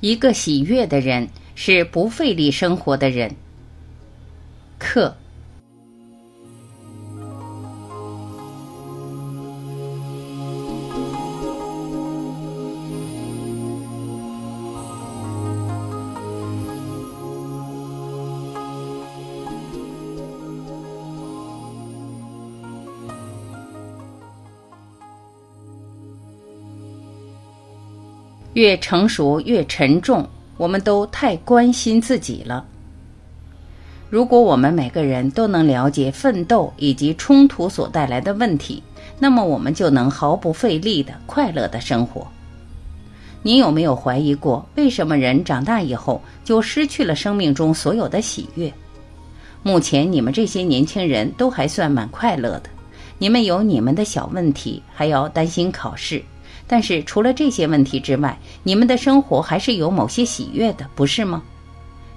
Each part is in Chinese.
一个喜悦的人是不费力生活的人。克。越成熟越沉重，我们都太关心自己了。如果我们每个人都能了解奋斗以及冲突所带来的问题，那么我们就能毫不费力的快乐的生活。你有没有怀疑过，为什么人长大以后就失去了生命中所有的喜悦？目前你们这些年轻人都还算蛮快乐的，你们有你们的小问题，还要担心考试。但是除了这些问题之外，你们的生活还是有某些喜悦的，不是吗？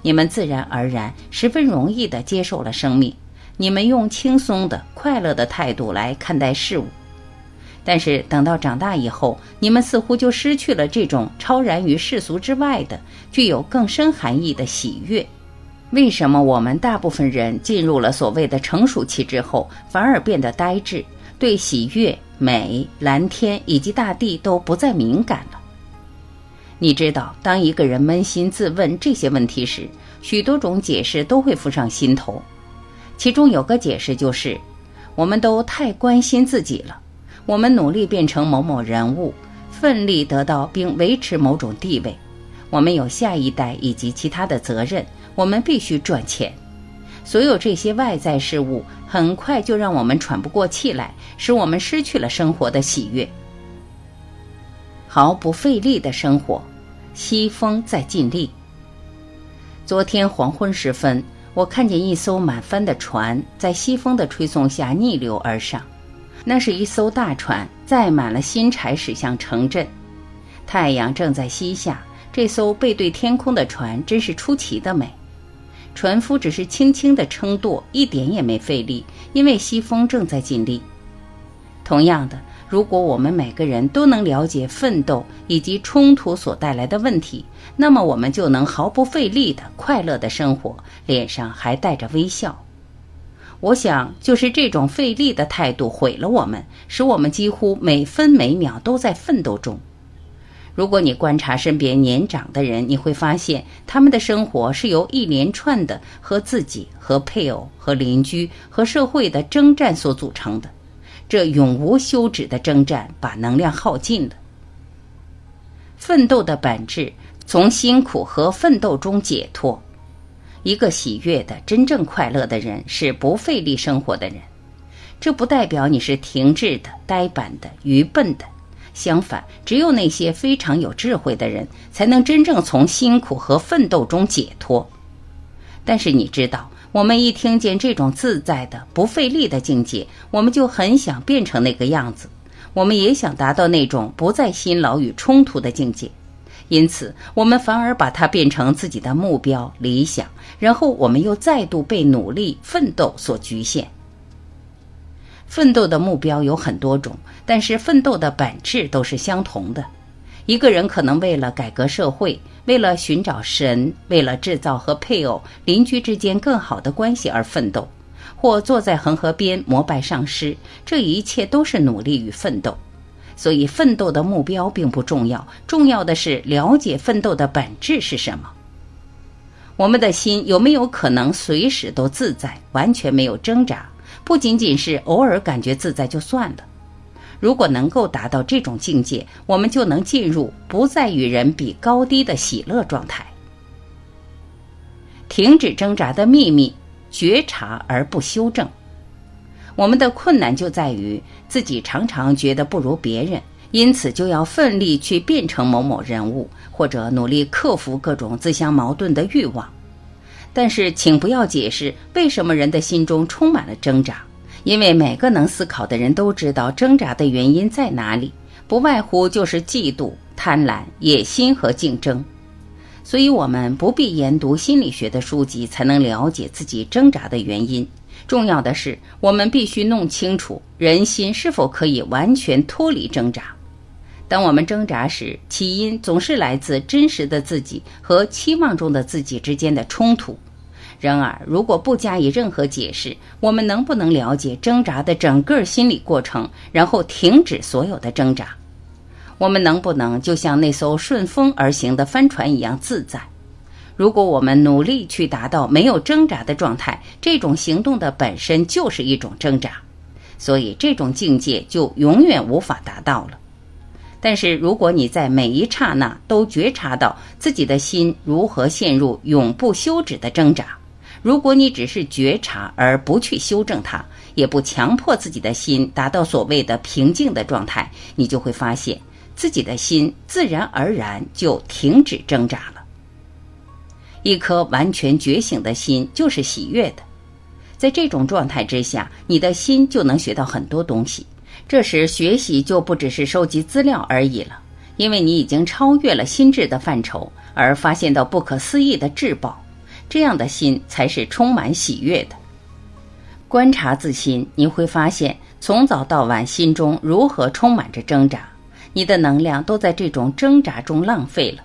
你们自然而然、十分容易地接受了生命，你们用轻松的、快乐的态度来看待事物。但是等到长大以后，你们似乎就失去了这种超然于世俗之外的、具有更深含义的喜悦。为什么我们大部分人进入了所谓的成熟期之后，反而变得呆滞，对喜悦？美、蓝天以及大地都不再敏感了。你知道，当一个人扪心自问这些问题时，许多种解释都会浮上心头。其中有个解释就是：我们都太关心自己了。我们努力变成某某人物，奋力得到并维持某种地位。我们有下一代以及其他的责任，我们必须赚钱。所有这些外在事物很快就让我们喘不过气来，使我们失去了生活的喜悦。毫不费力的生活，西风在尽力。昨天黄昏时分，我看见一艘满帆的船在西风的吹送下逆流而上，那是一艘大船，载满了新柴驶向城镇。太阳正在西下，这艘背对天空的船真是出奇的美。船夫只是轻轻地撑舵，一点也没费力，因为西风正在尽力。同样的，如果我们每个人都能了解奋斗以及冲突所带来的问题，那么我们就能毫不费力地快乐地生活，脸上还带着微笑。我想，就是这种费力的态度毁了我们，使我们几乎每分每秒都在奋斗中。如果你观察身边年长的人，你会发现他们的生活是由一连串的和自己、和配偶、和邻居、和社会的征战所组成的。这永无休止的征战把能量耗尽了。奋斗的本质，从辛苦和奋斗中解脱。一个喜悦的、真正快乐的人是不费力生活的人。这不代表你是停滞的、呆板的、愚笨的。相反，只有那些非常有智慧的人，才能真正从辛苦和奋斗中解脱。但是你知道，我们一听见这种自在的、不费力的境界，我们就很想变成那个样子。我们也想达到那种不再辛劳与冲突的境界，因此，我们反而把它变成自己的目标、理想，然后我们又再度被努力奋斗所局限。奋斗的目标有很多种，但是奋斗的本质都是相同的。一个人可能为了改革社会，为了寻找神，为了制造和配偶、邻居之间更好的关系而奋斗，或坐在恒河边膜拜上师，这一切都是努力与奋斗。所以，奋斗的目标并不重要，重要的是了解奋斗的本质是什么。我们的心有没有可能随时都自在，完全没有挣扎？不仅仅是偶尔感觉自在就算了，如果能够达到这种境界，我们就能进入不再与人比高低的喜乐状态。停止挣扎的秘密：觉察而不修正。我们的困难就在于自己常常觉得不如别人，因此就要奋力去变成某某人物，或者努力克服各种自相矛盾的欲望。但是，请不要解释为什么人的心中充满了挣扎，因为每个能思考的人都知道挣扎的原因在哪里，不外乎就是嫉妒、贪婪、野心和竞争。所以，我们不必研读心理学的书籍才能了解自己挣扎的原因。重要的是，我们必须弄清楚人心是否可以完全脱离挣扎。当我们挣扎时，起因总是来自真实的自己和期望中的自己之间的冲突。然而，如果不加以任何解释，我们能不能了解挣扎的整个心理过程，然后停止所有的挣扎？我们能不能就像那艘顺风而行的帆船一样自在？如果我们努力去达到没有挣扎的状态，这种行动的本身就是一种挣扎，所以这种境界就永远无法达到了。但是，如果你在每一刹那都觉察到自己的心如何陷入永不休止的挣扎，如果你只是觉察而不去修正它，也不强迫自己的心达到所谓的平静的状态，你就会发现自己的心自然而然就停止挣扎了。一颗完全觉醒的心就是喜悦的，在这种状态之下，你的心就能学到很多东西。这时学习就不只是收集资料而已了，因为你已经超越了心智的范畴，而发现到不可思议的至宝。这样的心才是充满喜悦的。观察自心，你会发现从早到晚心中如何充满着挣扎，你的能量都在这种挣扎中浪费了。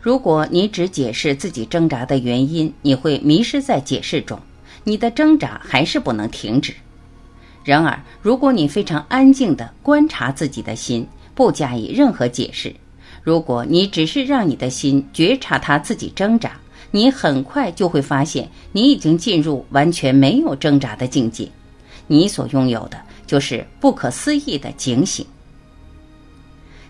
如果你只解释自己挣扎的原因，你会迷失在解释中，你的挣扎还是不能停止。然而，如果你非常安静地观察自己的心，不加以任何解释，如果你只是让你的心觉察它自己挣扎。你很快就会发现，你已经进入完全没有挣扎的境界。你所拥有的就是不可思议的警醒。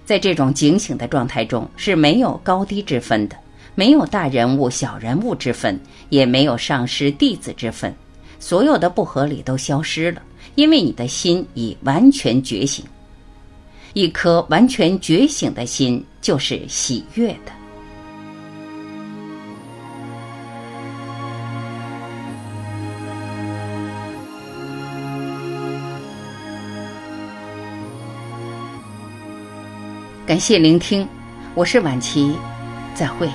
在这种警醒的状态中，是没有高低之分的，没有大人物、小人物之分，也没有上师、弟子之分。所有的不合理都消失了，因为你的心已完全觉醒。一颗完全觉醒的心，就是喜悦的。感谢聆听，我是晚琪，再会。